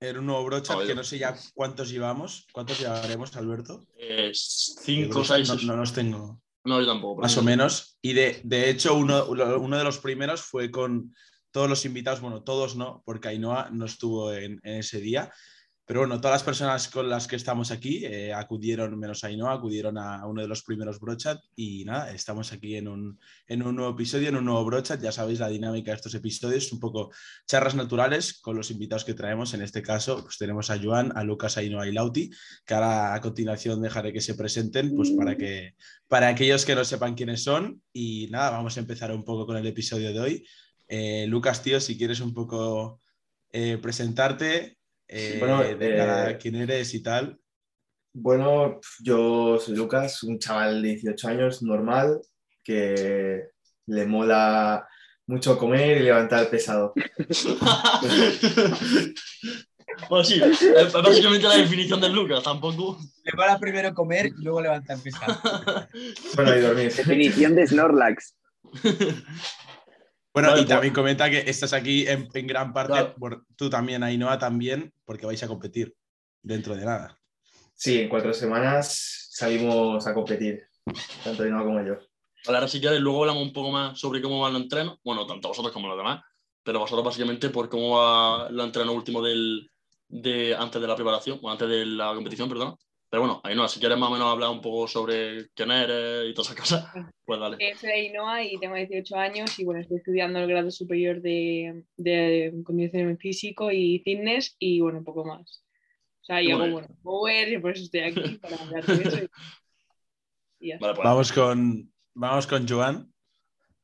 en un nuevo brochat que no sé ya cuántos llevamos. ¿Cuántos llevaremos, Alberto? Eh, cinco, seis. No, no los tengo. No, yo tampoco. Más o menos. Y de, de hecho, uno, uno, de los primeros fue con todos los invitados, bueno, todos no, porque Ainhoa no estuvo en, en ese día, pero bueno, todas las personas con las que estamos aquí eh, acudieron, menos Ainhoa, acudieron a uno de los primeros Brochat y nada, estamos aquí en un, en un nuevo episodio, en un nuevo Brochat. Ya sabéis la dinámica de estos episodios, un poco charlas naturales con los invitados que traemos. En este caso, pues tenemos a Joan, a Lucas, Ainhoa y Lauti, que ahora a continuación dejaré que se presenten, pues para que para aquellos que no sepan quiénes son. Y nada, vamos a empezar un poco con el episodio de hoy. Eh, Lucas, tío, si quieres un poco eh, presentarte, eh, bueno, eh, quién eres y tal. Bueno, yo soy Lucas, un chaval de 18 años, normal, que le mola mucho comer y levantar pesado. bueno, sí, es básicamente la definición de Lucas, tampoco. Le mola primero comer y luego levantar pesado. bueno, y dormir. Definición de Snorlax. Bueno, y también comenta que estás aquí en, gran parte, por, tú también, Ainhoa, también, porque vais a competir dentro de nada. Sí, en cuatro semanas salimos a competir, tanto Ainhoa como yo. ahora si quieres, luego hablamos un poco más sobre cómo van los entrenos, bueno, tanto vosotros como los demás, pero vosotros básicamente por cómo va el entreno último del, de, antes de la preparación, o antes de la competición, perdón. Pero bueno, Ainhoa, si quieres más o menos hablar un poco sobre quién eres y todas esas cosas, pues dale. Eh, soy Ainhoa y tengo 18 años y bueno, estoy estudiando el grado superior de, de condicionamiento físico y fitness y bueno, un poco más. O sea, yo hago, bueno, power y por eso estoy aquí, para hablar de eso. Y, vale, pues. Vamos con, vamos con Joan.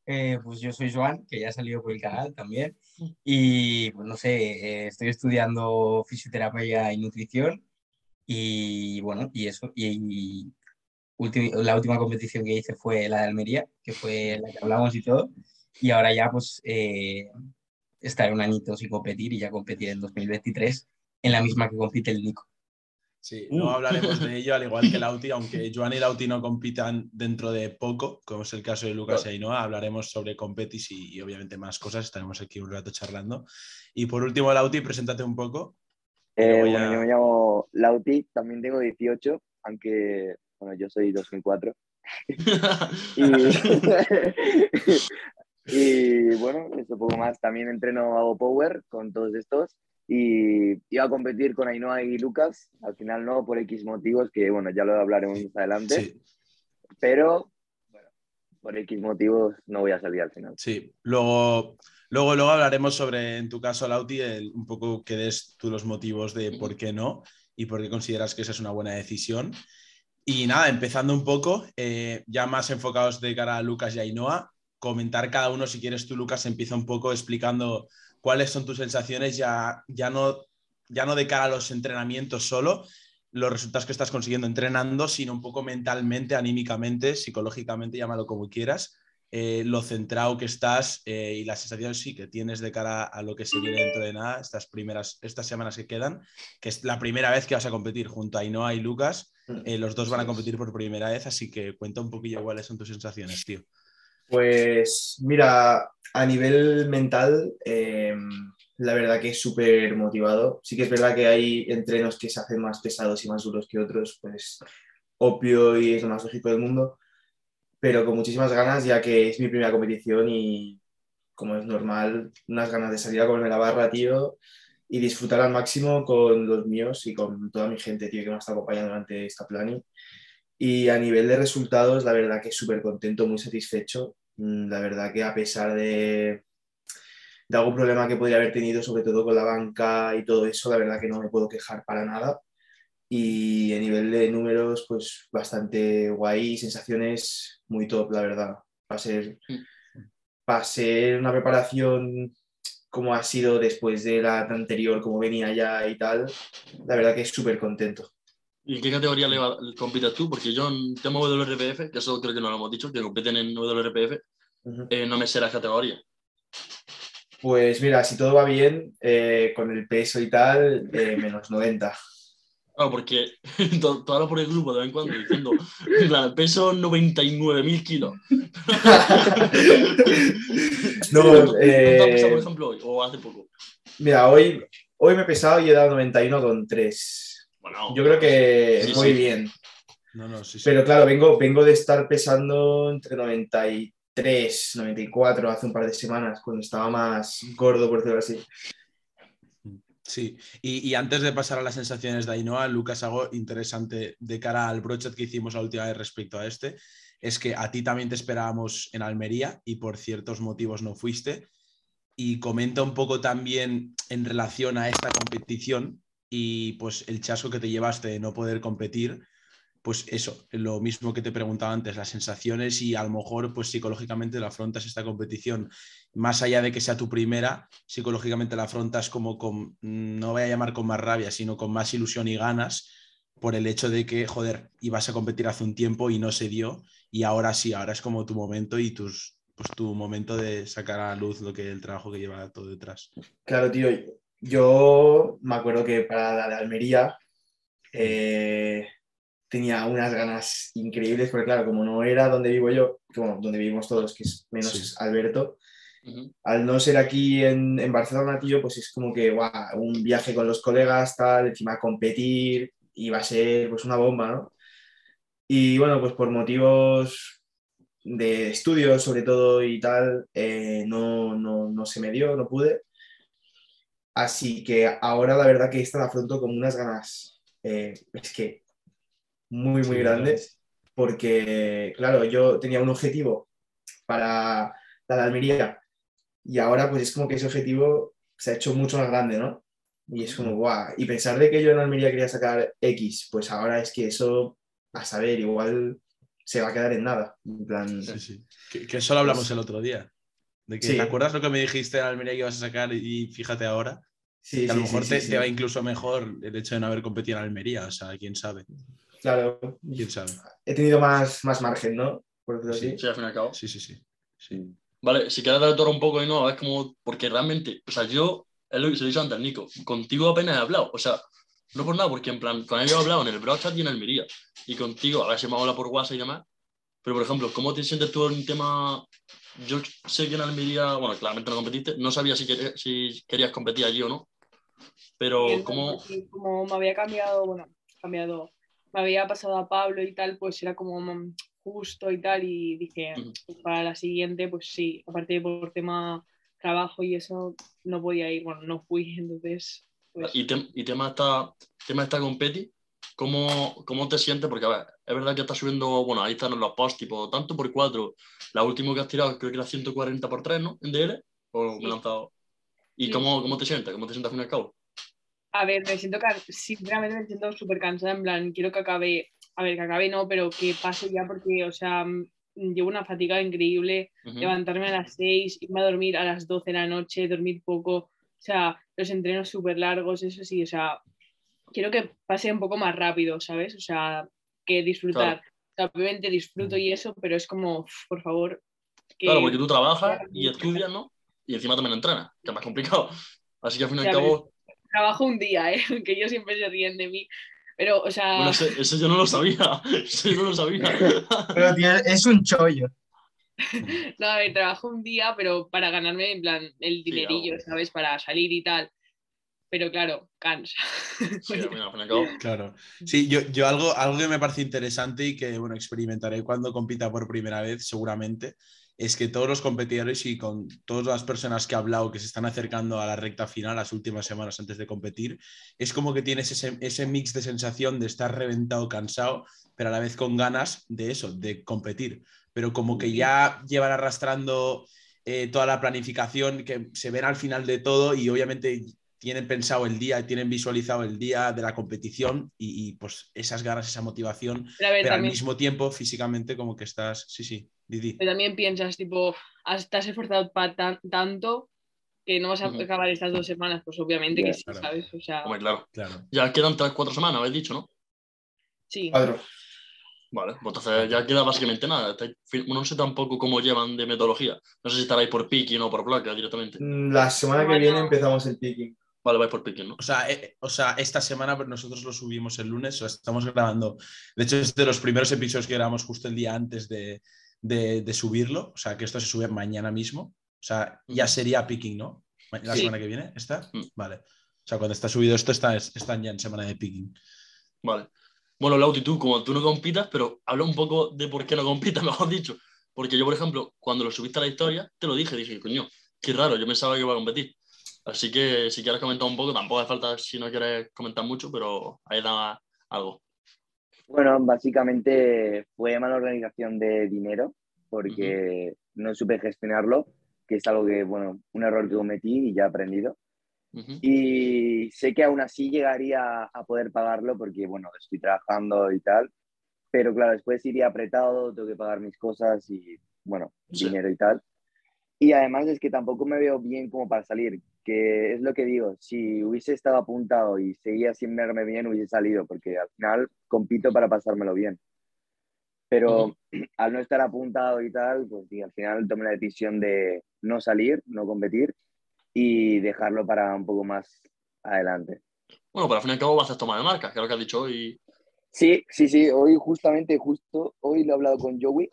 Eh, pues yo soy Joan, que ya ha salido por el canal también. Y pues no sé, eh, estoy estudiando fisioterapia y nutrición y bueno, y eso, y, la última competición que hice fue la de Almería, que fue la que hablamos y todo. Y ahora ya pues eh, estaré un añito sin competir y ya competir en 2023 en la misma que compite el Nico. Sí, no hablaremos de ello, al igual que Lauti, aunque Joan y Lauti no compitan dentro de poco, como es el caso de Lucas y Ainhoa, hablaremos sobre competis y, obviamente más cosas, estaremos aquí un rato charlando. Y por último, Lauti, preséntate un poco. Eh, bueno, yo me llamo Lauti, también tengo 18, aunque, bueno, yo soy 2004. y, bueno, eso poco más. También entreno, hago power con todos estos y iba a competir con Ainhoa y Lucas. Al final no, por X motivos, que bueno, ya lo hablaremos más adelante. Pero, bueno, por X motivos no voy a salir al final. Sí, luego Luego, luego hablaremos sobre, en tu caso, Lauti, un poco que des tú los motivos de por qué no y por qué consideras que esa es una buena decisión. Y nada, empezando un poco, eh, ya más enfocados de cara a Lucas y Ainhoa, comentar cada uno, si quieres tú, Lucas, empieza un poco explicando cuáles son tus sensaciones, ya, ya, no, ya no de cara a los entrenamientos solo, los resultados que estás consiguiendo entrenando, sino un poco mentalmente, anímicamente, psicológicamente, llámalo como quieras, eh, lo centrado que estás eh, y la sensación sí que tienes de cara a lo que se viene dentro de nada, estas primeras, estas semanas que quedan, que es la primera vez que vas a competir junto a Ainhoa y Lucas. Mm. Eh, los dos van a competir por primera vez, así que cuenta un poquillo cuáles son tus sensaciones, tío. Pues mira, a nivel mental, em, la verdad que es súper motivado. Sí que es verdad que hay entrenos que se hacen más pesados y más duros que otros, pues obvio y es lo más lógico del mundo pero con muchísimas ganas, ya que es mi primera competición y, como es normal, unas ganas de salir a comerme la barra, tío, y disfrutar al máximo con los míos y con toda mi gente, tío, que me está acompañando durante esta planning. Y a nivel de resultados, la verdad que súper contento, muy satisfecho. Mm, la verdad que a pesar de, de algún problema que podría haber tenido, sobre todo con la banca y todo eso, la verdad que no me puedo quejar para nada y a nivel de números, pues bastante guay, sensaciones muy top, la verdad. Va a ser, va a ser una preparación como ha sido después de la anterior, como venía ya y tal. La verdad que es súper contento. ¿Y en qué categoría le compites tú? Porque yo en tema WRPF, que eso creo que no lo hemos dicho, que compiten en WRPF, eh, no me sé las categorías. Pues mira, si todo va bien, eh, con el peso y tal, eh, menos 90. Claro, porque todo, hablo por el grupo de vez en cuando diciendo, claro, peso 99.000 kilos. no, eh, has pesado, por ejemplo, hoy o hace poco? Mira, hoy, hoy me he pesado y he dado 91,3. Bueno, Yo creo que muy bien. No, no, sí, Pero claro, vengo, vengo de estar pesando entre 93, 94 hace un par de semanas, cuando estaba más gordo, por decirlo así. Sí, y, antes de pasar a las sensaciones de Ainhoa, Lucas, algo interesante de cara al brochet que hicimos la última vez respecto a este, es que a ti también te esperábamos en Almería y por ciertos motivos no fuiste. Y comenta un poco también en relación a esta competición y pues el chasco que te llevaste de no poder competir pues eso, lo mismo que te preguntaba antes, las sensaciones y a lo mejor pues psicológicamente la afrontas esta competición, más allá de que sea tu primera, psicológicamente la afrontas como con, no voy a llamar con más rabia, sino con más ilusión y ganas por el hecho de que, joder, ibas a competir hace un tiempo y no se dio y ahora sí, ahora es como tu momento y tus, pues tu momento de sacar a luz lo que el trabajo que lleva todo detrás. Claro, tío, yo me acuerdo que para la de Almería eh, tenía unas ganas increíbles, porque claro, como no era donde vivo yo, como donde vivimos todos, que es menos Alberto, al no ser aquí en, en, Barcelona, tío, pues es como que un viaje con los colegas, tal, encima competir, iba a ser pues una bomba, ¿no? Y bueno, pues por motivos de estudios sobre todo y tal, eh, no, no, no, se me dio, no pude. Así que ahora la verdad que esta la afronto con unas ganas. Eh, es que muy, muy grandes, porque, claro, yo tenía un objetivo para la Almería y ahora pues es como que ese objetivo se ha hecho mucho más grande, ¿no? Y es como, guau, y pensar de que yo en Almería quería sacar X, pues ahora es que eso, a saber, igual se va a quedar en nada. En plan... Sí, sí. Que, que solo hablamos el otro día. De que, ¿Te acuerdas lo que me dijiste en Almería que ibas a sacar y fíjate ahora? Sí, que a lo mejor te, te, va incluso mejor el hecho de no haber competido en Almería, o sea, quién sabe. Claro. ¿Quién sabe? He tenido más, más margen, ¿no? sí, sí, al fin y al cabo. Sí, sí, sí. sí. Vale, si quieres dar todo un poco y no, es como, porque realmente, o sea, yo, es lo que se lo he dicho antes, Nico, contigo apenas he hablado, o sea, no por nada, porque en plan, con ellos he hablado en el Browchat y en Almería, y contigo, a ver si me habla por WhatsApp y demás, pero por ejemplo, ¿cómo te sientes tú en un tema? Yo sé que en Almería, bueno, claramente no competiste, no sabía si, querías, si querías competir allí o no, pero ¿cómo...? Como me había cambiado, bueno, cambiado me había pasado a Pablo y tal, pues era como mm, justo y tal, y dije, pues para la siguiente, pues sí, aparte por tema trabajo y eso, no podía ir, bueno, no fui, entonces... Pues... ¿Y, y tema esta, tema esta competi, ¿cómo, ¿cómo te sientes? Porque, a ver, es verdad que estás subiendo, bueno, ahí están los posts, tipo, tanto por cuatro, la última que has tirado creo que era 140 por 3, ¿no? En DL, o me he lanzado... ¿Y cómo, cómo te sientes? ¿Cómo te sientes al fin y al cabo? A ver, me siento, sinceramente me siento súper cansada, en plan, quiero que acabe, a ver, que acabe no, pero que pase ya porque, o sea, mm, llevo una fatiga increíble, levantarme a las 6, irme a dormir a las 12 de la noche, dormir poco, o sea, los entrenos súper largos, eso sí, o sea, quiero que pase un poco más rápido, ¿sabes? O sea, que disfrutar. obviamente disfruto y eso, pero es como, por favor. Claro, porque tú trabajas y estudias, ¿no? Y encima también entrenas, que es más complicado. Así que al fin y al cabo trabajo un día, ¿eh? aunque ellos siempre se ríen de mí. Pero, o sea. Bueno, eso, yo no lo sabía. Eso yo no lo sabía. Pero, tío, es un chollo. No, a ver, trabajo un día, pero para ganarme, en plan, el dinerillo, ¿sabes? Para salir y tal. Pero claro, cansa. Sí, claro. Sí, yo, yo algo, algo que me parece interesante y que, bueno, experimentaré cuando compita por primera vez, seguramente, es que todos los competidores y con todas las personas que he hablado que se están acercando a la recta final, las últimas semanas antes de competir, es como que tienes ese, mix de sensación de estar reventado, cansado, pero a la vez con ganas de eso, de competir. Pero como que ya llevan arrastrando eh, toda la planificación, que se ven al final de todo y obviamente tienen pensado el día, tienen visualizado el día de la competición y, pues esas ganas, esa motivación, pero, al mismo tiempo físicamente como que estás, sí, sí, Didi. Pero también piensas, tipo, estás esforzado para tanto que no vas a acabar estas dos semanas, pues obviamente que sí, ¿sabes? O sea... claro. claro. Ya quedan tres, cuatro semanas, habéis dicho, ¿no? Sí. Cuatro. Vale, pues entonces ya queda básicamente nada. No sé tampoco cómo llevan de metodología. No sé si estaréis por picking o por placa directamente. Mm, La semana que Bueno. viene empezamos el picking. Vale, vais por picking, ¿no? O sea, eh, o sea, esta semana nosotros lo subimos el lunes, o sea, estamos grabando. De hecho, es de los primeros episodios que grabamos justo el día antes de, de- de subirlo. O sea, que esto se sube mañana mismo. O sea, ya sería picking, ¿no? La Sí. semana que viene, ¿está? Mm. Vale. O sea, cuando está subido esto, está, están ya en semana de picking. Vale. Bueno, Lauti, tú, como tú no compitas, pero habla un poco de por qué no compitas, mejor dicho. Porque yo, por ejemplo, cuando lo subiste a la historia, te lo dije, dije, coño, qué raro, yo pensaba que iba a competir. Así que si quieres comentar un poco, tampoco hace falta si no quieres comentar mucho, pero ahí da algo. Bueno, básicamente fue mala organización de dinero porque no supe gestionarlo, que es algo que, bueno, un error que cometí y ya he aprendido. Y sé que aún así llegaría a poder pagarlo porque, bueno, estoy trabajando y tal, pero claro, después iría apretado, tengo que pagar mis cosas y, bueno, Sí. dinero y tal. Y además es que tampoco me veo bien como para salir, que es lo que digo, si hubiese estado apuntado y seguía sin verme bien, hubiese salido, porque al final compito para pasármelo bien. Pero al no estar apuntado y tal, pues sí, al final tomé la decisión de no salir, no competir y dejarlo para un poco más adelante. Bueno, pero al fin y al cabo vas a hacer toma de marcas, que es lo que has dicho hoy. Sí, sí, sí, hoy justamente, justo, hoy lo he hablado con Joey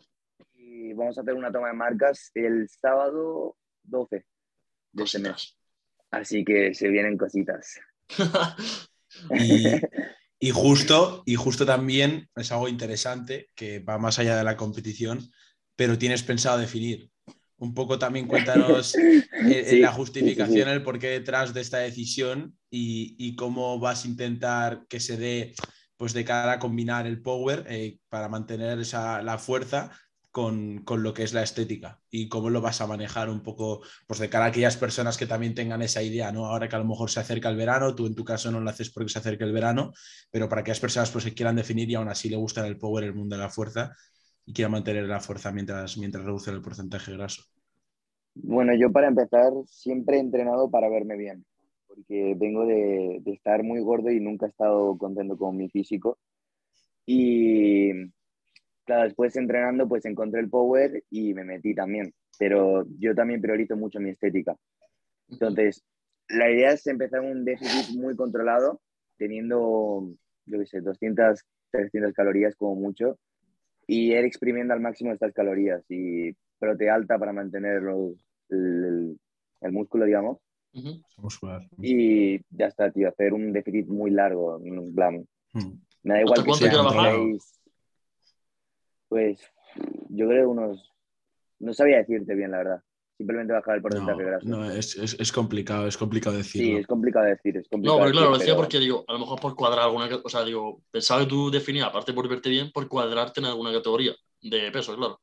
y vamos a hacer una toma de marcas el sábado 12 de este mes. Así que se vienen cositas. Y, y justo, y justo también es algo interesante que va más allá de la competición, pero tienes pensado definir. Un poco también cuéntanos eh, Sí, la sí, justificación, sí. el porqué detrás de esta decisión y, y cómo vas a intentar que se dé pues de cara a combinar el power eh, para mantener esa, la fuerza con, con lo que es la estética y cómo lo vas a manejar un poco pues de cara a aquellas personas que también tengan esa idea, ¿no? Ahora que a lo mejor se acerca el verano, tú en tu caso no lo haces porque se acerca el verano, pero para aquellas personas pues que quieran definir y aún así le gustan el power, el mundo de la fuerza y quieran mantener la fuerza mientras, mientras reducen el porcentaje graso. Bueno, yo para empezar siempre he entrenado para verme bien, porque vengo de, de estar muy gordo y nunca he estado contento con mi físico. Y claro, después entrenando pues encontré el power y me metí también, pero yo también priorizo mucho mi estética. Entonces, la idea es empezar un déficit muy controlado, teniendo, yo qué sé, 200, 300 calorías como mucho, y ir exprimiendo al máximo estas calorías y prote alta para mantener los- el, el músculo, digamos. Muscular. Y ya está, tío, hacer un déficit muy largo, en plan, Mm. me da igual ¿Hasta que cuánto sea Pues yo creo unos, no sabía decirte bien, la verdad. Simplemente bajar el porcentaje No, graso. no, es, es- es complicado, es complicado sí, decirlo. es complicado decir, es No, complicado pero claro, lo decía pero- porque digo, a lo mejor por cuadrar alguna, o sea, digo, pensaba que tú definías, aparte por verte bien, por cuadrarte en alguna categoría de peso, claro.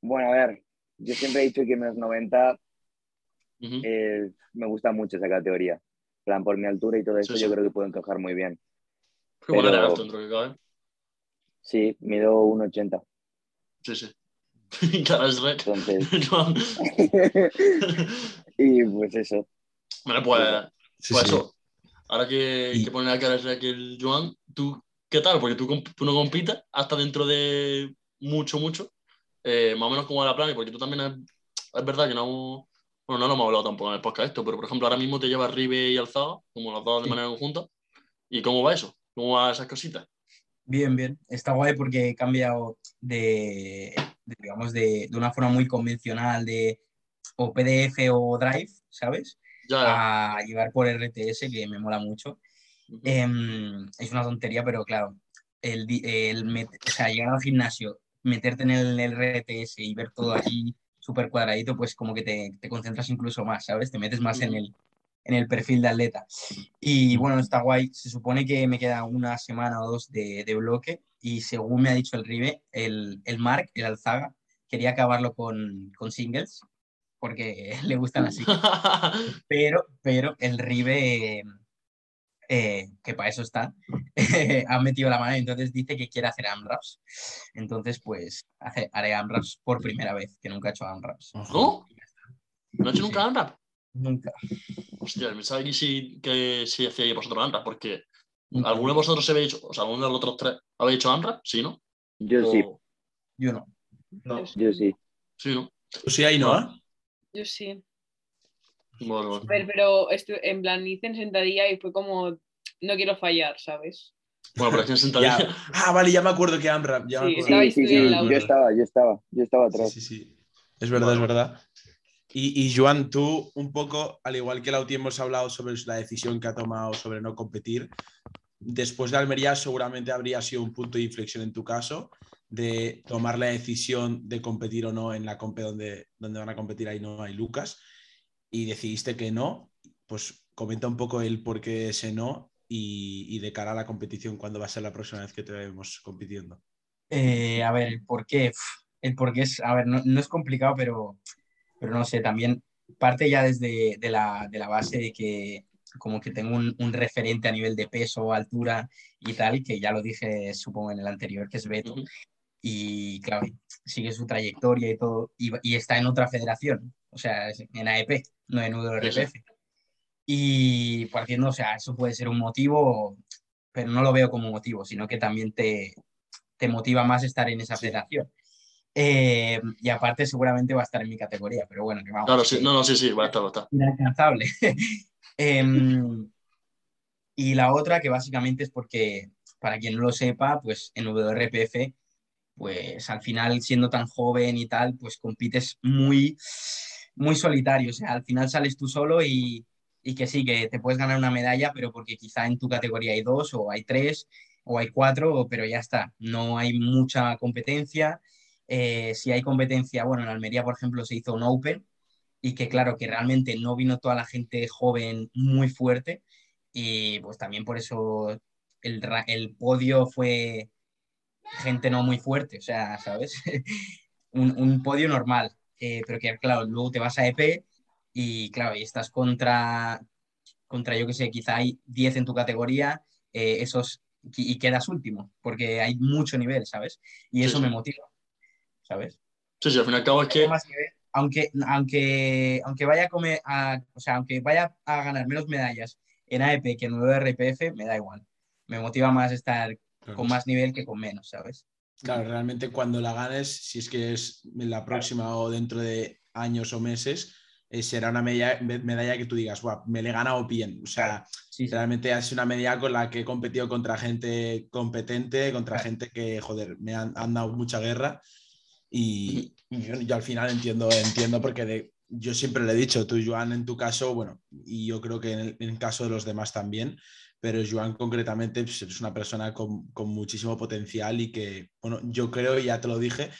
Bueno, a ver, yo siempre he dicho que menos 90 Ujú. eh, me gusta mucho esa categoría. En plan, por mi altura y todo eso, Sí, sí. yo creo que puedo encajar muy bien. Qué bueno pero- alto dentro de que cabe. Sí, mido 1,80. Sí, sí. Cara es. Entonces, Joan. y pues eso. Vale, pues, Sí, pues sí. eso. Ahora que, Y- que pone la cara es rec el Joan, ¿tú qué tal? Porque tú, comp- tú no compites hasta dentro de mucho, mucho. Eh, más o menos como la plan, porque tú también es, es verdad que no. Bueno, no lo hemos hablado tampoco en el podcast esto, pero por ejemplo, ahora mismo te llevas Ribe y Alzado, como las dos de Sí. manera conjunta. ¿Y cómo va eso? ¿Cómo van esas cositas? Bien, bien. Está guay porque he cambiado de, de, digamos, de, de una forma muy convencional de o PDF o Drive, ¿sabes? Ya. A llevar por RTS, que me mola mucho. Em, es una tontería, pero claro, el, el met- o sea, llegar al gimnasio, meterte en el, RTS y ver todo ahí súper cuadradito, pues como que te, te concentras incluso más, ¿sabes? Te metes más en el, en el perfil de atleta. Y bueno, está guay. Se supone que me queda una semana o dos de, de bloque y según me ha dicho el Ribe, el, el Mark, el Alzaga, quería acabarlo con, con singles porque le gustan así. Pero, pero el Ribe, eh, eh, que para eso está, ha metido la mano y entonces dice que quiere hacer AMRAPs. Entonces, pues hace, haré AMRAPs por primera vez, que nunca he hecho AMRAPs. ¿No? ¿No has hecho nunca AMRAP? Nunca. Hostia, pensaba que sí, que sí hacía vosotros AMRAP, porque ¿Alguno de vosotros se habéis hecho, o sea, alguno de los otros tres habéis hecho AMRAP? Sí, ¿no? Yo sí. Yo no. No. Yo sí. Sí, ¿no? ¿Tú sí ahí, no? Yo sí. A ver, pero estu- en plan hice en sentadilla y fue como, no quiero fallar, ¿sabes? Bueno, pero que en sentadilla. Ya. Ah, vale, ya me acuerdo que AMRAP. Ya me Sí, acuerdo. Sí, sí, sí. Yo estaba, yo estaba, yo estaba atrás. sí, sí. Es verdad, es verdad. Y, y Joan, tú un poco, al igual que Lauti hemos hablado sobre la decisión que ha tomado sobre no competir, después de Almería seguramente habría sido un punto de inflexión en tu caso de tomar la decisión de competir o no en la compe donde, donde van a competir Ainhoa y Lucas y decidiste que no, pues comenta un poco el por qué ese no y, y de cara a la competición, ¿cuándo va a ser la próxima vez que te vemos compitiendo? Eh, a ver, el por qué. El por qué es, a ver, no, no es complicado, pero, pero no sé, también parte ya desde de la, de la base de que como que tengo un, un referente a nivel de peso, altura y tal, que ya lo dije, supongo, en el anterior, que es Beto. Ujú. Y claro, sigue su trayectoria y todo, y, y está en otra federación, o sea, en AEP, no en URPF. Y partiendo, o sea, eso puede ser un motivo, pero no lo veo como motivo, sino que también te, te motiva más estar en esa federación. Eh, y aparte seguramente va a estar en mi categoría, pero bueno, que vamos. Claro, sí. que- No, no, sí, sí, va a estar, va a estar. inalcanzable. Em, y la otra que básicamente es porque, para quien no lo sepa, pues en WRPF, pues al final siendo tan joven y tal, pues compites muy, muy solitario. O sea, al final sales tú solo y, y que sí, que te puedes ganar una medalla, pero porque quizá en tu categoría hay dos o hay tres o hay cuatro, pero ya está. No hay mucha competencia. Eh, si hay competencia, bueno, en Almería, por ejemplo, se hizo un Open y que claro, que realmente no vino toda la gente joven muy fuerte y pues también por eso el, el podio fue gente no muy fuerte, o sea, ¿sabes? un, un podio normal, eh, pero que claro, luego te vas a EP y claro, y estás contra, contra yo que sé, quizá hay 10 en tu categoría, eh, esos, y, quedas último, porque hay mucho nivel, ¿sabes? Y eso sí. me motiva, ¿sabes? Sí, sí, al fin y al cabo es que. aunque, aunque, aunque vaya a comer a, o sea, aunque vaya a ganar menos medallas en AEP que en WRPF, me da igual. Me motiva más estar con más nivel que con menos, ¿sabes? Claro, realmente cuando la ganes, si es que es en la próxima o dentro de años o meses, eh, será una medalla, medalla que tú digas, "Buah, me le he ganado bien. O sea, Sí, sí. realmente es una medalla con la que he competido contra gente competente, contra Claro. gente que, joder, me han, han dado mucha guerra. Y, y yo, yo al final entiendo, entiendo porque de- yo siempre le he dicho, tú, Joan, en tu caso, bueno, y yo creo que en el, en el caso de los demás también, pero Joan concretamente pues, es una persona con, con muchísimo potencial y que, bueno, yo creo, y ya te lo dije,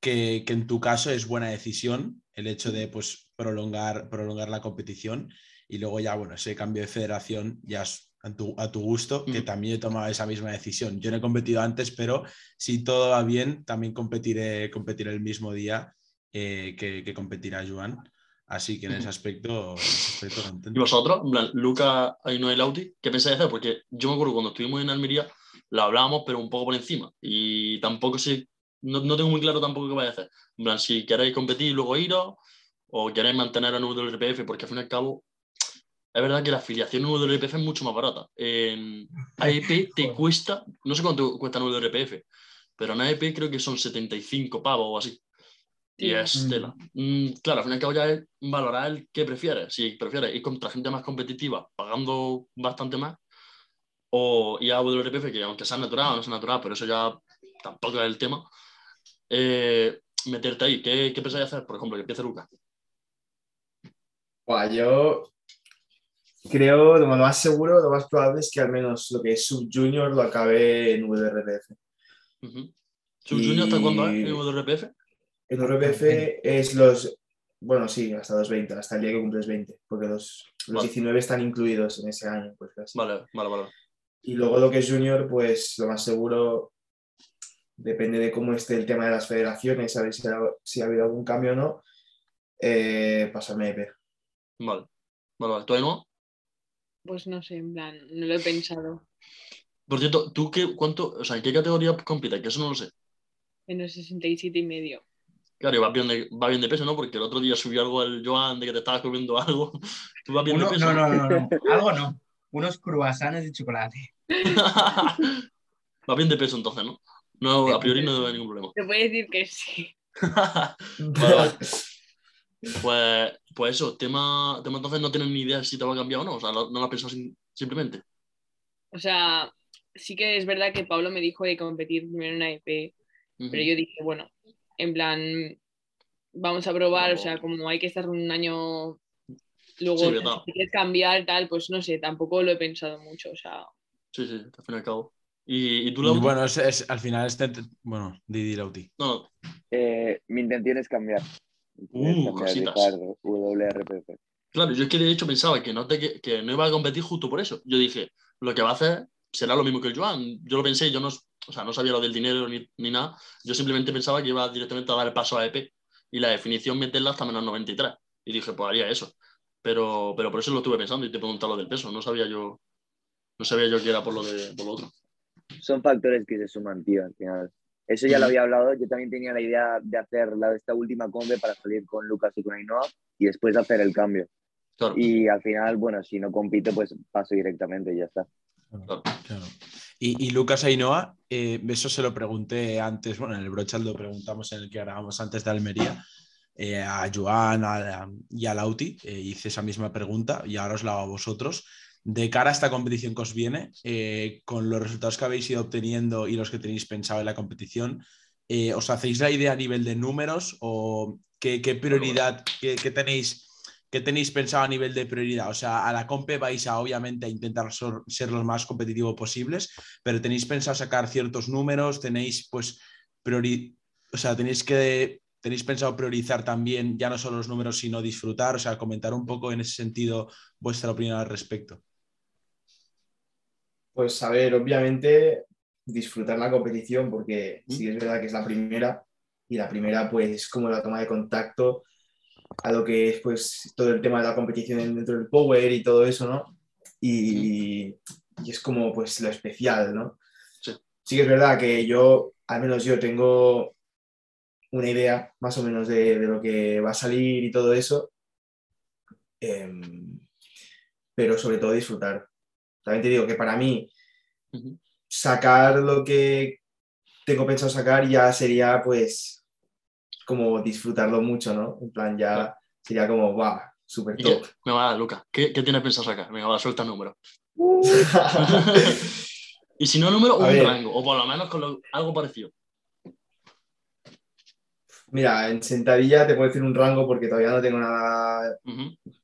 que, que en tu caso es buena decisión el hecho de pues, prolongar, prolongar la competición y luego ya, bueno, ese cambio de federación ya es a tu, a tu gusto, que Ujú. también he tomado esa misma decisión. Yo no he competido antes, pero si todo va bien, también competiré, competiré el mismo día eh, que, que competirá Joan. Así que en ese aspecto, en ese aspecto ¿Y contento. vosotros, en plan, Luca, Ainhoa y Lauti, qué pensáis hacer? Porque yo me acuerdo cuando estuvimos en Almería, lo hablábamos, pero un poco por encima. Y tampoco sé, no, no tengo muy claro tampoco qué vais a hacer. En plan, si queréis competir y luego iros, o queréis mantener a WRPF, porque al fin y al cabo, es verdad que la afiliación en WRPF es mucho más barata. En AEP te cuesta, no sé cuánto cuesta en WRPF, pero en AEP creo que son 75 pavos o así. Y es Mm. tela. Mm, claro, al fin y al cabo ya es valorar el que prefieres. Si prefieres ir contra gente más competitiva, pagando bastante más, o ir a WRPF, que aunque sea natural o no sea natural, pero eso ya tampoco es el tema, eh, meterte ahí. ¿Qué, qué pensáis hacer? Por ejemplo, que empiece Lucas. Buah, yo creo, lo más seguro, lo más probable es que al menos lo que es Sub Junior lo acabe en WRPF. Ujú. ¿Sub Junior hasta cuándo es en WRPF? En WRPF es los, bueno, sí, hasta los 20, hasta el día que cumples 20, porque los, los Vale. 19 están incluidos en ese año. Pues, casi. Vale, vale, vale. Y luego lo que es Junior, pues lo más seguro depende de cómo esté el tema de las federaciones, a ver si ha, si ha habido algún cambio o no, eh, pasarme EP. Vale, vale, vale. ¿Tú Ainhoa? Pues no sé, en plan, no lo he pensado. Por cierto, ¿tú qué, cuánto, o sea, en qué categoría compites? Que eso no lo sé. En los 67 y medio. Claro, y vas bien de, va bien de peso, ¿no? Porque el otro día subió algo el Joan de que te estabas comiendo algo. ¿Tú vas bien Uno, de peso? no, no, no, no, algo no. Unos croissants de chocolate. Va bien de peso entonces, ¿no? No, a priori no debe haber ningún problema. Te puede decir que sí. Vale, vale. Pues, pues eso, tema, tema entonces no tienes ni idea si te va a cambiar o no. O sea, no, no lo has pensado sin- simplemente. O sea, sí que es verdad que Pablo me dijo de competir primero en AEP, Ujú. pero yo dije, bueno, en plan, vamos a probar, o sea, como hay que estar un año, luego, Sí, o sea, si quieres cambiar, tal, pues no sé, tampoco lo he pensado mucho, o sea, Sí, sí, al fin y al cabo. ¿Y, y tú, Y Lau? bueno, es, es- al final este. Bueno, Didi Lauti. No. Eh, mi intención es cambiar. Uh, cositas. Claro, yo es que de hecho pensaba que no, te, que, que no iba a competir justo por eso. Yo dije, lo que va a hacer será lo mismo que el Joan. Yo lo pensé, yo no, o sea, no sabía lo del dinero ni, ni nada. Yo simplemente pensaba que iba directamente a dar el paso a EP y la definición meterla hasta menos 93. Y dije, pues haría eso. Pero, pero por eso lo estuve pensando y te preguntaba lo del peso. No sabía yo, no sabía yo que era por lo, de, por lo otro. Son factores que se suman, tío, al final. Eso ya lo había hablado. Yo también tenía la idea de hacer la, esta última combe para salir con Lucas y con Ainhoa y después hacer el cambio. Claro, Y al final, bueno, si no compito, pues paso directamente y ya está. claro. Claro. Y, y Lucas Ainhoa, eh, eso se lo pregunté antes, bueno, en el brochal lo preguntamos en el que grabamos antes de Almería, eh, a Joan a- a- y a Lauti, eh, hice esa misma pregunta y ahora os la hago a vosotros. De cara a esta competición que os viene, eh, con los resultados que habéis ido obteniendo y los que tenéis pensado en la competición, eh, ¿os hacéis la idea a nivel de números o qué, qué prioridad qué, qué tenéis? ¿Qué tenéis pensado a nivel de prioridad? O sea, a la compe vais a obviamente a intentar ser los más competitivos posibles, pero tenéis pensado sacar ciertos números, tenéis pues priori- o sea, tenéis que tenéis pensado priorizar también ya no solo los números, sino disfrutar, o sea, comentar un poco en ese sentido vuestra opinión al respecto. Pues a ver, obviamente disfrutar la competición porque sí es verdad que es la primera y la primera pues como la toma de contacto a lo que es pues todo el tema de la competición dentro del Power y todo eso, ¿no? Y, y es como pues lo especial, ¿no? Sí. Sí que es verdad que yo, al menos yo tengo una idea más o menos de, de lo que va a salir y todo eso, Em, pero sobre todo disfrutar. También te digo que para mí sacar lo que tengo pensado sacar ya sería pues como disfrutarlo mucho, ¿no? En plan ya Claro. sería como, wow, súper top. Venga, va, Luca, ¿qué, qué tienes pensado sacar? Venga, va, suelta el número. y si no número, A un ver. rango, o por lo menos con lo- algo parecido. Mira, en sentadilla te puedo decir un rango porque todavía no tengo nada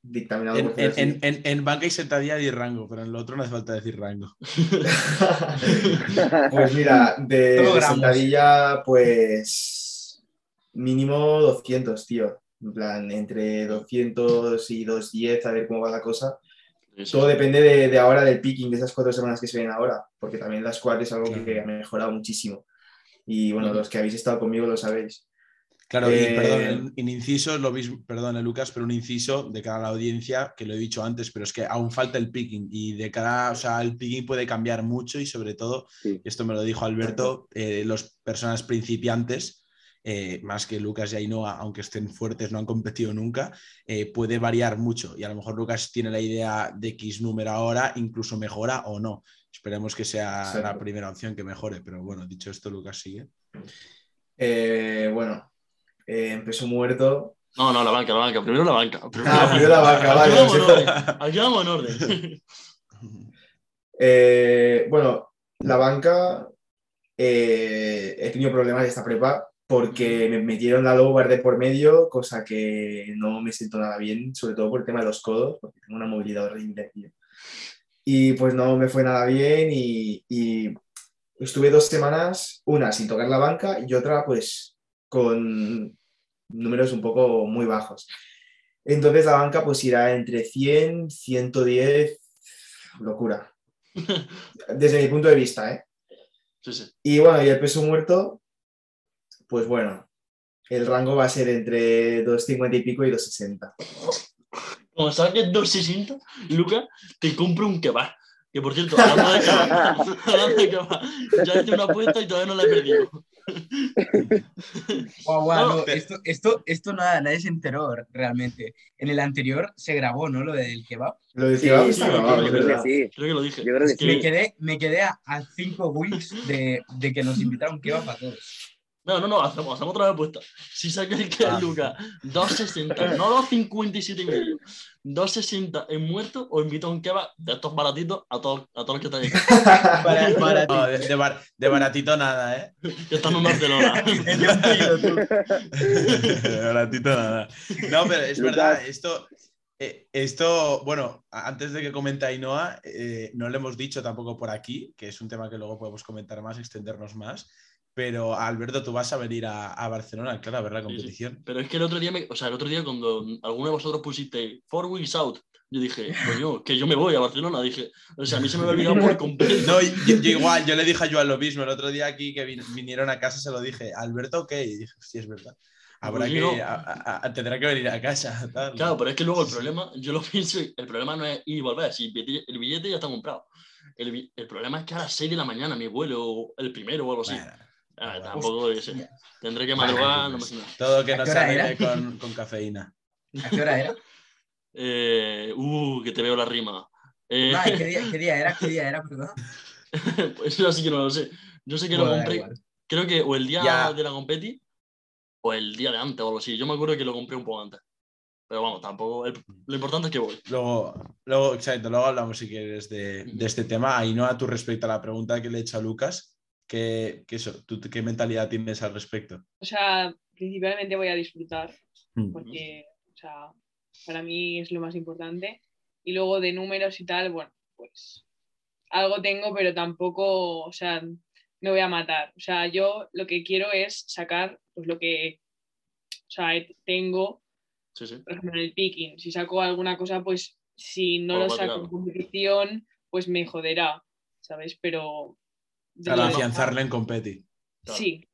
dictaminado. En, por en- en- en- en banca y sentadilla y rango, pero en lo otro no hace falta decir rango. Pues mira, de, sentadilla, pues mínimo 200, tío. En plan, entre 200 y 210, a ver cómo va la cosa. Sí, sí. Todo depende de, de ahora del picking, de esas cuatro semanas que se ven ahora, porque también la squad es algo Claro. que ha mejorado muchísimo. Y bueno, Ujú. los que habéis estado conmigo lo sabéis. Claro, Eh, y perdón, en, en inciso, lo mismo, perdón, Lucas, pero un inciso de cara a la audiencia, que lo he dicho antes, pero es que aún falta el picking y de cara, o sea, el picking puede cambiar mucho y sobre todo, Sí. esto me lo dijo Alberto, eh, los personas principiantes, eh, más que Lucas y Ainhoa, aunque estén fuertes, no han competido nunca, eh, puede variar mucho y a lo mejor Lucas tiene la idea de X número ahora, incluso mejora o no. Esperemos que sea la primera opción que mejore, pero bueno, dicho esto, Lucas sigue. Eh, bueno, eh, en peso muerto. No, no, la banca, la banca. Primero la banca. Primero Ah, primero la banca, vale. Aquí vamos en orden. En orden. Eh, bueno, la banca, eh, he tenido problemas de esta prepa porque me metieron la low de por medio, cosa que no me siento nada bien, sobre todo por el tema de los codos, porque tengo una movilidad horrible. tío. Y pues no me fue nada bien y, y estuve dos semanas, una sin tocar la banca y otra pues con números un poco muy bajos. Entonces la banca pues irá entre 100, 110, locura. Desde mi punto de vista, ¿eh? Sí, sí. Y bueno, y el peso muerto, pues bueno, el rango va a ser entre 250 y pico y 260. Como saques 260, Luca, te compro un kebab. Que por cierto, hablando de kebab, hablando de kebab, ya hice una apuesta y todavía no la he perdido. Guau, guau, No, no, te- esto, esto, esto nada, nadie se enteró realmente. En el anterior se grabó, ¿no? Lo del kebab. Lo de Sí, kebab sí, está sí, grabado, creo que sí. Creo que lo dije. Yo creo que que- Me quedé, me quedé a, a cinco weeks de, de que nos invitaron kebab a todos. No, no, no, hacemos, hacemos otra vez apuesta. Si saca el que Ah. Lucas 2.60, no 2.57 y medio, 2.60 en muerto, os invito a un kebab de estos baratitos a todos, a todos los que estáis aquí. Para, para ti. No, de, de bar- de baratito nada, ¿eh? Que estamos en Barcelona. El de baratito nada. No, pero es verdad, esto, eh, esto, bueno, antes de que comente Ainhoa, eh, no le hemos dicho tampoco por aquí, que es un tema que luego podemos comentar más, extendernos más. Pero Alberto, tú vas a venir a, a Barcelona, claro, a ver la Sí, sí. competición. Pero es que el otro día, me- o sea, el otro día cuando alguno de vosotros pusiste Four Weeks Out, yo dije, coño, que yo me voy a Barcelona. Dije, o sea, a mí se me había olvidado por completo. No, yo, yo igual, yo le dije a Joan lo mismo. El otro día aquí que vin- vinieron a casa se lo dije, ¿Alberto qué? Y dije, sí, es verdad. Habrá Pues que, a- a- tendrá que venir a casa. tal. Claro, pero es que luego el problema, yo lo pienso, el problema no es ir y volver, si el billete, ya está comprado. El, el problema es que a las 6 de la mañana mi vuelo, el primero o algo así. Bueno, Ah, tampoco yo sé. Tendré que Vale, madrugar, no pues. pasa nada. todo que ¿A no se con, con cafeína. ¿A qué hora era? Eh, uh, que te veo la rima. Eh, No, ¿qué día, qué día era? ¿Qué día era, perdón? pues eso sí que no lo sé. Yo sé que lo Bueno, compré, creo que o el día Ya. de la competi o el día de antes o algo así. Yo me acuerdo que lo compré un poco antes. Pero vamos, tampoco. el- lo importante es que voy. Luego, luego, exacto, luego hablamos si quieres de, de este tema. Ainhoa, tú respecto a la pregunta que le he hecho a Lucas, ¿qué, qué, eso, tú, ¿qué mentalidad tienes al respecto? O sea, principalmente voy a disfrutar, Mm. porque, o sea, para mí es lo más importante. Y luego de números y tal, bueno, pues algo tengo, pero tampoco, o sea, me voy a matar. O sea, yo lo que quiero es sacar pues lo que, o sea, tengo, Sí, sí. por ejemplo, en el picking. Si saco alguna cosa, pues si no lo saco en competición, pues me joderá, ¿sabes? Pero... de Para afianzarle en competi. Claro. Sí.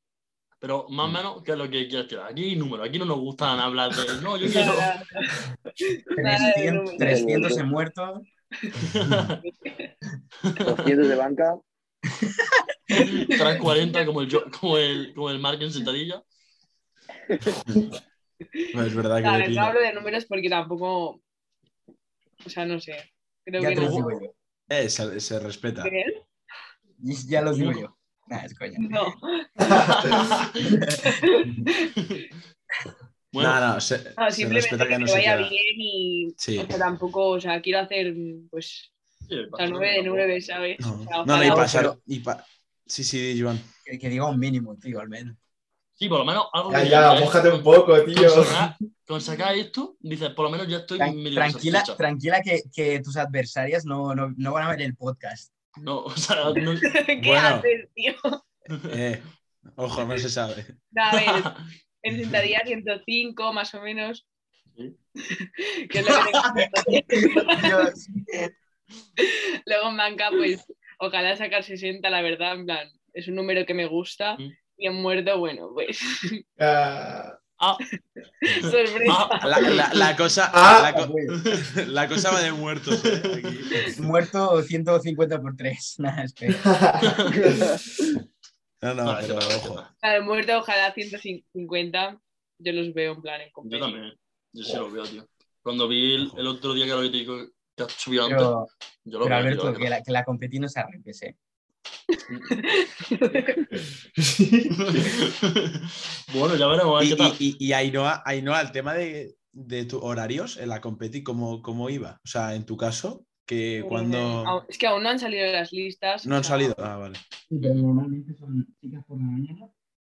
Pero más o Mm. menos, ¿qué es lo que quieres tirar? Aquí hay números, aquí no nos gustan hablar de. No, yo quiero. Nada, nada de 300, números. 300 en muertos. 200 de banca. Tras 40 como el, como el, como el Mark en sentadilla. No, es verdad que depende. no hablo de números porque tampoco. O sea, no sé. Creo Ya que no. Eh, se, se respeta. ¿Qué? Ya los digo yo. Nah, es coña. No. Bueno, no, no, se, No, se respeta que, que no se vaya queda. bien y. Sí. O sea, tampoco. O sea, quiero hacer. Pues. sí, O sea, 9 de 9, ¿sabes? No, O sea, no, y pasar. y pa- Sí, sí, Joan. Que, que diga un mínimo, tío, al menos. Sí, por lo menos algo Ya, que ya, ¿eh? mójate un Con- poco, tío. Con sacar, con sacar esto, dices, por lo menos ya estoy Tran- medio tranquila, satisfecho. tranquila que, que tus adversarias no, no, no van a ver el podcast. No, o sea, no- ¿Qué Bueno. haces, tío? Eh, ojo, no se sabe. A ver, en sentadilla 105, más o menos. Sí. que es lo que tengo. Dios. Luego en banca, pues ojalá sacar 60, la verdad, en plan, es un número que me gusta. Mm. Y en muerto, bueno, pues Ah, Ah, sorpresa. ah, La, la- la cosa, Ah. la, co- la cosa va de muertos. eh, aquí. Muerto 150 por 3. Nada, espera. No, no, no, pero ojo. Claro, muerto, ojalá 150. Yo los veo en plan en Yo también. Yo sí lo veo, tío. Cuando vi el, el otro día que lo que te digo que has subido antes, Pero, yo lo pero veo. Alberto, tío, que la, que la competi no se arranques, ¿eh? bueno, ya veremos a ver Y, qué tal. y, y, y Ainhoa, Ainhoa, el tema de, de tus horarios en la competi, ¿cómo, ¿cómo iba? O sea, en tu caso, que cuando... Aún- Es que aún no han salido las listas. No han o sea, salido. Ah, vale. Sí, pero normalmente son chicas por la mañana.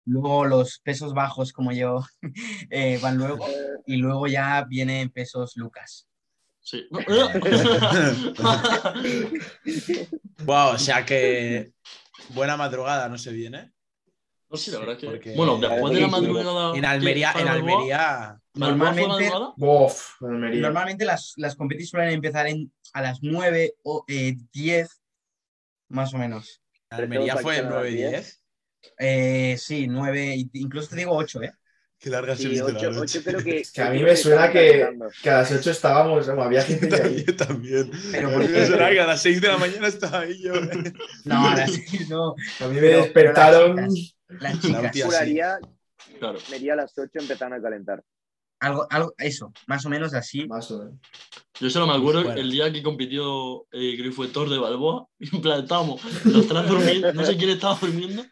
Luego los pesos bajos, como yo, eh, van luego. Y luego ya vienen pesos Lucas. Sí. Wow, o sea que buena madrugada no se viene. No sé, la verdad que. Porque- Bueno, después de la Sí, sí. madrugada. En Almería, en Almería. ¿Balboa fue Normalmente-? Bof, Almería. Normalmente las, las competis suelen empezar en, a las 9 o eh, 10, más o menos. En Almería fue Pero para que 9-10. Eh, sí, 9, incluso te digo 8, ¿eh? Qué larga se Sí, viste la 8, noche. creo que. Que a mí me suena que, que a las 8 estábamos, bueno, había gente ya ahí. Yo también. Pero A ¿por mí qué? me suena que a las 6 de la mañana estaba ahí yo. No, a las 6 no. A mí me Pero- despertaron pero las Las La chicas. Juraría, Claro. me iría a las 8 empezando a calentar. Algo, algo, eso, más o menos así. Más o menos. Yo solo me acuerdo Bueno. el día que compitió, eh, creo que fue Thor de Balboa, y en plan estábamos los tres durmiendo, no sé quién estaba durmiendo,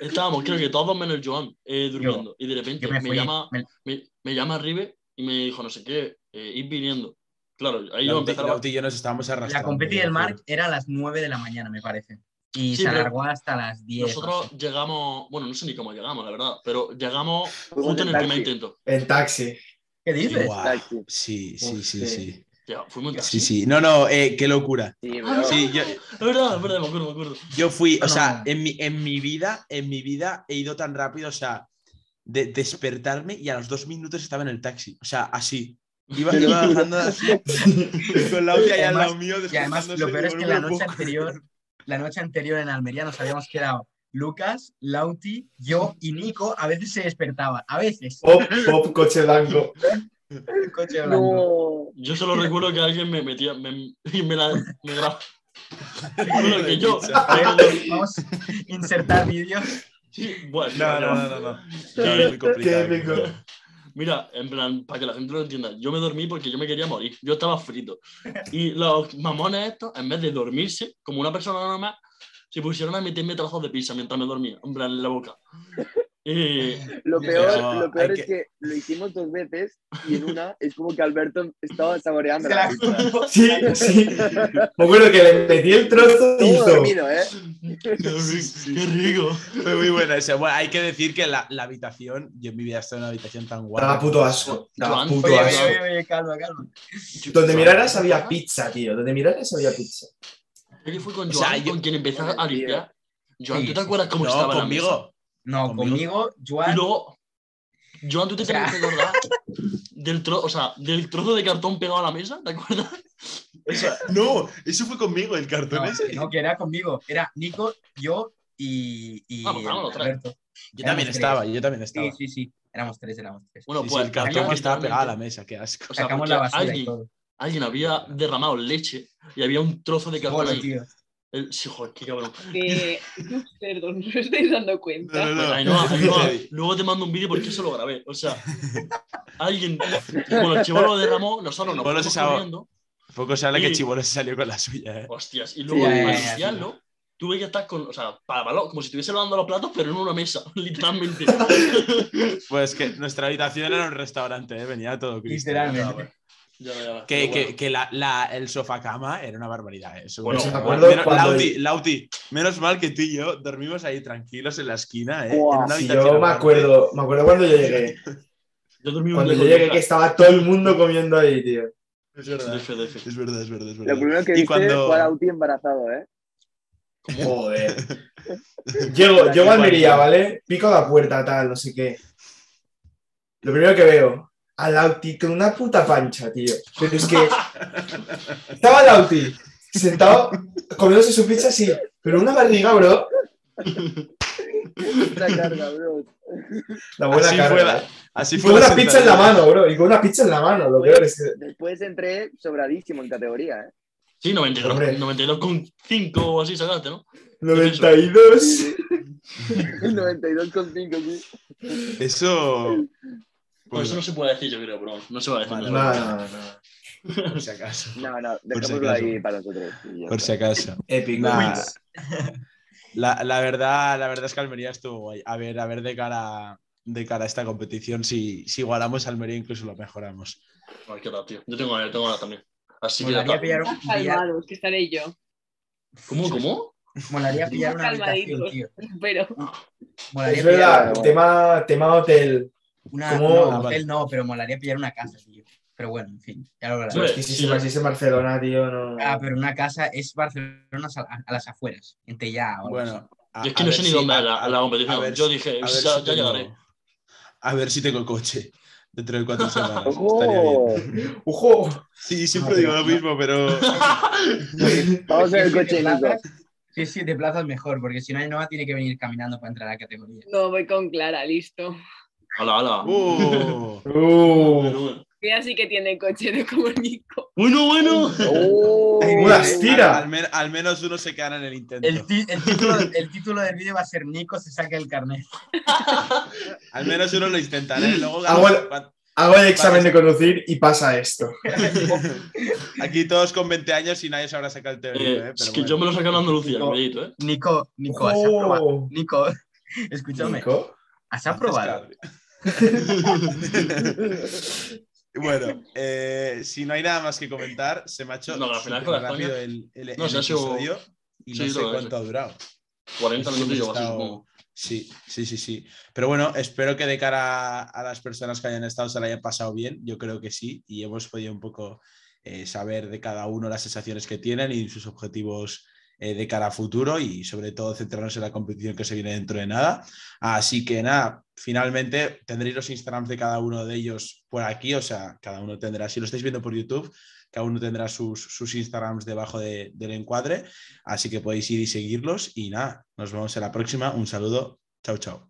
estábamos creo que todos menos Joan eh, durmiendo, y de repente me, llama, me- me, me llama Ribe y me dijo no sé qué, eh, ir viniendo. Claro, ahí yo empezaba... Y yo nos estábamos arrastrando. la competi del. Marc era a las 9 de la mañana, me parece. Y Sí, se alargó hasta las 10. o Nosotros así. llegamos, bueno, no sé ni cómo llegamos, la verdad, pero llegamos justo en el primer intento. En taxi. ¿Qué dices? Taxi. Sí, sí, sí, sí. Ya, fuimos en Sí, sí. No, no, eh, qué locura. Sí, Ah, pero- Sí, yo, Es verdad, es verdad, me acuerdo, me acuerdo. yo fui, o No, sea, no. en mi, en mi vida, en mi vida he ido tan rápido, o sea, de despertarme y a los dos minutos estaba en el taxi. O sea, así. Iba, iba bajando así, con la ahí al además- lado mío. Y además, lo peor es que la noche anterior, la noche anterior en Almería nos habíamos quedado Lucas, Lauti, yo y Nico. A veces se despertaba, a veces. Pop, pop, coche blanco. El coche. No. Yo solo recuerdo que alguien me metía, me, y me la me grababa. Recuerdo que yo. A ver, vamos a insertar vídeos. Sí, bueno, No, no, no, no. no. Es muy complicado. Mira, en plan, para que la gente lo entienda, yo me dormí porque yo me quería morir. Yo estaba frito. Y los mamones estos, en vez de dormirse, como una persona normal, se pusieron a meterme trozos de pizza mientras me dormía, en plan, en la boca. Lo peor, lo peor es que- que lo hicimos dos veces y en una es como que Alberto estaba saboreando la la. Sí, sí. Me acuerdo que le metí el trozo y hizo. dormido, ¿eh? qué rico. Qué rico. Fue muy buena esa. Bueno, hay que decir que la, la habitación, yo en mi vida he estado en una habitación tan guapa. Daba puto asco. Daba Joan, puto Oye, asco. oye, oye, calma, calma. Donde miraras había pizza, tío. Donde miraras había pizza. Yo que fui con O Joan, sea, yo- con quien empezó a limpiar. Joan, ¿tú te acuerdas cómo No, estaba la mesa? No, Conmigo. conmigo, Joan. Y luego, Joan, ¿tú te O sea- tienes que acordar del, tro o sea, del trozo de cartón pegado a la mesa? ¿Te acuerdas? O sea, no, eso fue conmigo, el cartón No, ese. no, que era conmigo. Era Nico, yo y, y Ah, pues tres. Alberto. Yo también Éramos estaba, tres. yo también estaba. Sí, sí, sí. Éramos tres, éramos tres. Bueno, Sí, sí, pues el cartón que estaba pegado a la mesa, qué asco. O sea, Sacamos la basura y alguien, todo. alguien había derramado leche y había un trozo de cartón ahí. tío. El, sí, joder, qué cabrón. Que, perdón, no os estáis dando cuenta. No, no, no. Ainhoa, Ainhoa, Sí. luego te mando un vídeo porque eso lo grabé. O sea, alguien. Bueno, el chivo lo derramó, nosotros nos Chivolo sacó- corriendo. Poco se habla que Y- Chibolo se salió con la suya, ¿eh? Hostias. Y luego, ya, para ya, limpiarlo, tuve que estar con. O sea, para lavarlo, como si estuviese lavando los platos, pero en una mesa, literalmente. Pues que nuestra habitación era un restaurante, ¿eh? Venía todo Cristo. Literalmente. Ya, ya, ya. Que, que, bueno. que la, la- el sofá cama era una barbaridad. ¿eh? Eso- Bueno, menos- me acuerdo menos- cuando- Lauti, Lauti, menos mal que tú y yo dormimos ahí tranquilos en la esquina, ¿eh? En una yo me acuerdo, me acuerdo cuando yo llegué. Yo dormí un Cuando yo llegué que estaba todo el mundo comiendo ahí, tío. Es verdad. Es verdad, es verdad, es verdad. Lo primero que Y cuando- fue a Lauti embarazado, ¿eh? Joder. Llego, llego a Almería, ¿vale? Pico la puerta, tal, no sé qué. Lo primero que veo, a Lauti con una puta pancha, tío. Pero es que estaba Lauti sentado comiéndose su pizza así, pero una barriga, bro. Otra carga, bro. La buena Así fue la- ¿eh? Así Y fue con la una pizza en la mano, bro. Y con una pizza en la mano, lo peor es que. Después entré sobradísimo en categoría, ¿eh? Sí, 92, Hombre. 92,5 o así sacaste, ¿no? 92. Sí, sí. 92,5, sí. Eso. Pues eso no se puede decir, yo creo, bro. No se va a decir. Vale, no No, no, no. Por si acaso. No, no, dejémoslo ahí para nosotros. Por si acaso. Épico. Nah, la, la verdad, la verdad es que Almería estuvo guay. A ver, a ver de cara, de cara a esta competición, si, si igualamos a Almería, incluso lo mejoramos. Ay, qué raro, tío. Yo tengo ganas, tengo ganas también. Así que ya Molaría pillar, un- Calmados, que estaré yo. ¿Cómo, cómo? molaría pillar una habitación, tío. Pero Molaría Es verdad, tema, tema hotel. Una, Ah, hotel vale. no, pero molaría pillar una casa, tío. Pero bueno, en fin, ya lo Sí. que si se si es en Barcelona, tío, no. Ah, pero una casa es Barcelona a, a las afueras, en Tellá o. Bueno. a- Yo es que no sé ni si- dónde a- la, a- la a competición. ver Yo dije, a ver ya, si ya tengo- llegaré. A ver si tengo coche dentro de cuatro semanas. ¡Ojo! Sí, siempre digo lo mismo, pero. Vamos en el Sí, coche, Sí, sí, de plazas mejor, porque si no, Ainhoa tiene que venir caminando para entrar a la categoría. no voy con Clara, listo. Hola, hola. Uh, Uh, Menudo. Mira, sí que tiene coche, no como Nico. Bueno, bueno. ¡Oh! Ay, ¡Las Al, tira! al men- al menos uno se queda en el intento. El, título, el título del vídeo va a ser Nico se saca el carnet. Al menos uno lo intentará. ¿eh? Luego, Ah, bueno. cuan- Hago el examen de conducir y pasa esto. aquí todos con 20 años y nadie sabrá sacar el teórico. Eh, ¿eh? es que bueno. yo me lo saqué en Andalucía, No. cuidadito, ¿eh? Nico, Nico, ¿has aprobado? ¡Oh! Nico, escúchame, Nico. ¿has aprobado? bueno, eh, si no hay nada más que comentar, se me ha hecho No, al final con la rápido el, el- No, el se ha sido- episodio y no Sí, sé cuánto ha durado. 40 Sí, hemos minutos así, estado- supongo. Sí, sí, sí, sí. Pero bueno, espero que de cara a las personas que hayan estado se la hayan pasado bien. Yo creo que sí. Y hemos podido un poco eh, saber de cada uno las sensaciones que tienen y sus objetivos eh, de cara a futuro y sobre todo centrarnos en la competición que se viene dentro de nada. Así que nada, finalmente tendréis los Instagrams de cada uno de ellos por aquí. O sea, cada uno tendrá, si lo estáis viendo por YouTube, cada uno tendrá sus, sus Instagrams debajo de- del encuadre. Así que podéis ir y seguirlos. Y nada, nos vemos en la próxima. Un saludo. Chao, chao.